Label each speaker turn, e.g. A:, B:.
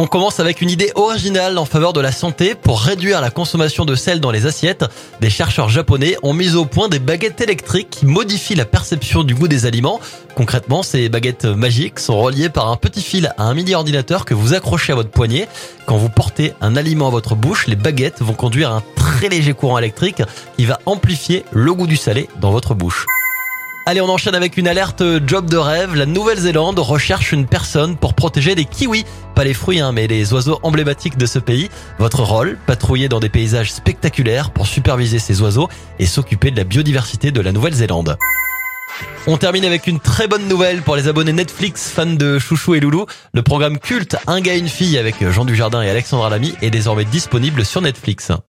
A: On commence avec une idée originale en faveur de la santé pour réduire la consommation de sel dans les assiettes. Des chercheurs japonais ont mis au point des baguettes électriques qui modifient la perception du goût des aliments. Concrètement, ces baguettes magiques sont reliées par un petit fil à un mini ordinateur que vous accrochez à votre poignet. Quand vous portez un aliment à votre bouche, les baguettes vont conduire un très léger courant électrique qui va amplifier le goût du salé dans votre bouche. Allez, on enchaîne avec une alerte job de rêve. La Nouvelle-Zélande recherche une personne pour protéger les kiwis. Pas les fruits, hein, mais les oiseaux emblématiques de ce pays. Votre rôle, patrouiller dans des paysages spectaculaires pour superviser ces oiseaux et s'occuper de la biodiversité de la Nouvelle-Zélande. On termine avec une très bonne nouvelle pour les abonnés Netflix fans de Chouchou et Loulou. Le programme culte Un gars une fille avec Jean Dujardin et Alexandra Lamy est désormais disponible sur Netflix.